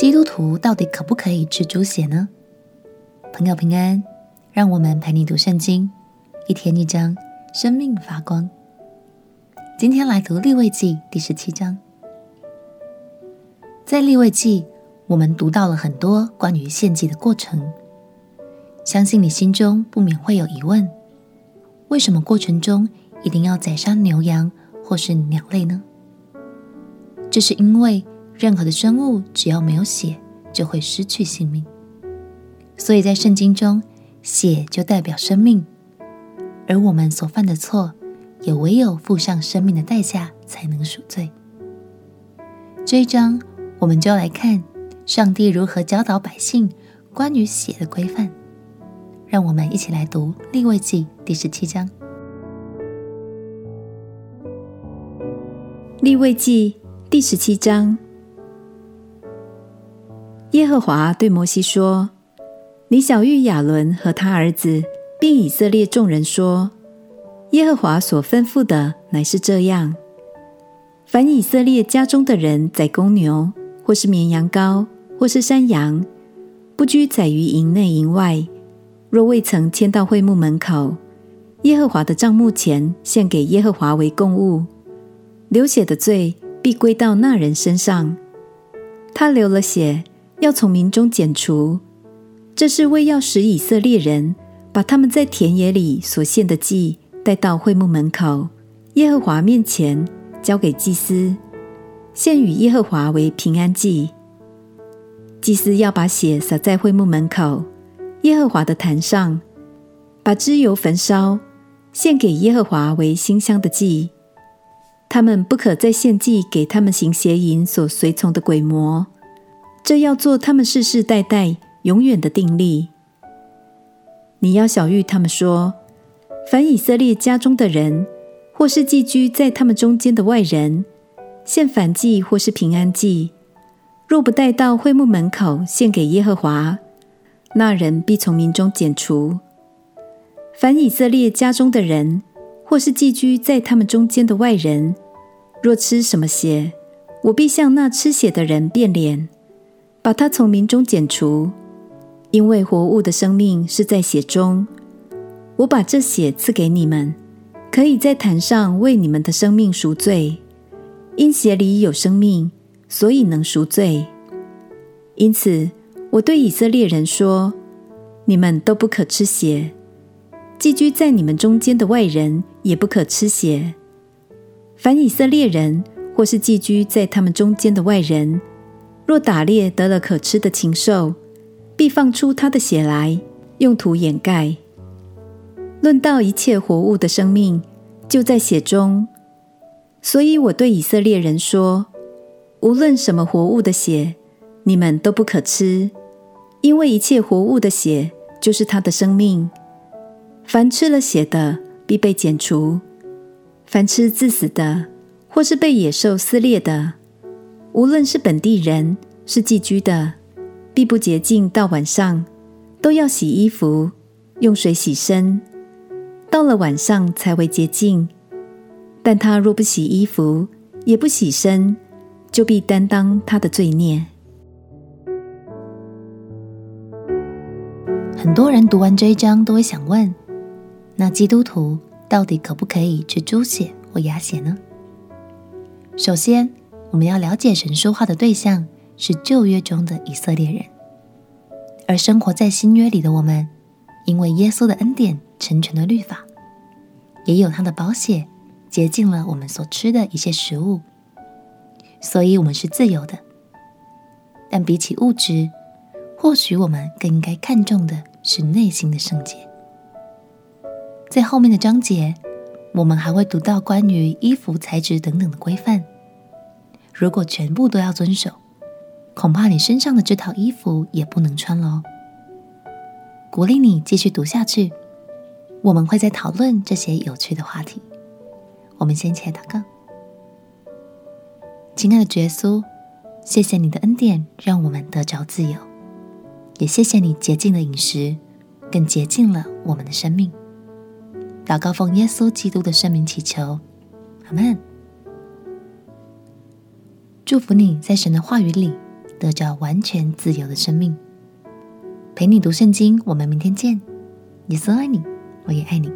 基督徒到底可不可以吃猪血呢？朋友平安，让我们陪你读圣经，一天一章，生命发光。今天来读利未记第十七章。在利未记，我们读到了很多关于献祭的过程，相信你心中不免会有疑问：为什么过程中一定要宰杀牛羊或是鸟类呢？这是因为。任何的生物只要没有血，就会失去性命。所以在圣经中，血就代表生命，而我们所犯的错，也唯有付上生命的代价才能赎罪。这一章，我们就要来看上帝如何教导百姓关于血的规范。让我们一起来读立位记第十七章。立位记第十七章。耶和华对摩西说：“你晓諭亚伦和他儿子，并以色列众人说：耶和华所吩咐的乃是这样：凡以色列家中的人宰公牛，或是绵羊羔，或是山羊，不拘宰于营内营外，若未曾迁到会幕门口，耶和华的帐幕前献给耶和华为供物，流血的罪必归到那人身上。他流了血。”要从民中剪除，这是为要使以色列人把他们在田野里所献的祭带到会幕门口，耶和华面前交给祭司，献与耶和华为平安祭。祭司要把血洒在会幕门口耶和华的坛上，把脂油焚烧，献给耶和华为馨香的祭。他们不可再献祭给他们行邪淫所随从的鬼魔。这要做他们世世代代永远的定例。你要小玉他们说：凡以色列家中的人，或是寄居在他们中间的外人，献燔祭或是平安祭，若不带到会幕门口献给耶和华，那人必从民中剪除。凡以色列家中的人，或是寄居在他们中间的外人，若吃什么血，我必向那吃血的人变脸。把它从民中剪除，因为活物的生命是在血中。我把这血赐给你们，可以在坛上为你们的生命赎罪。因血里有生命，所以能赎罪。因此，我对以色列人说：你们都不可吃血。寄居在你们中间的外人也不可吃血。凡以色列人或是寄居在他们中间的外人，若打猎得了可吃的禽兽，必放出它的血来，用土掩盖。论到一切活物的生命，就在血中。所以我对以色列人说：无论什么活物的血，你们都不可吃，因为一切活物的血就是它的生命。凡吃了血的，必被剪除；凡吃致死的，或是被野兽撕裂的。无论是本地人，是寄居的，必不洁净到晚上，都要洗衣服，用水洗身，到了晚上才为洁净。但他若不洗衣服，也不洗身，就必担当他的罪孽。很多人读完这一章都会想问：那基督徒到底可不可以吃猪血或鸭血呢？首先，我们要了解神说话的对象是旧约中的以色列人，而生活在新约里的我们，因为耶稣的恩典成全了律法，也有他的宝血洁净了我们所吃的一些食物，所以我们是自由的。但比起物质，或许我们更应该看重的是内心的圣洁。在后面的章节，我们还会读到关于衣服材质等等的规范。如果全部都要遵守，恐怕你身上的这套衣服也不能穿了哦。鼓励你继续读下去，我们会再讨论这些有趣的话题。我们先一起来祷告。亲爱的耶稣，谢谢你的恩典，让我们得着自由，也谢谢你洁净的饮食，更洁净了我们的生命。祷告奉耶稣基督的圣名祈求，阿门。祝福你在神的话语里得着完全自由的生命。陪你读圣经，我们明天见。耶稣爱你，我也爱你。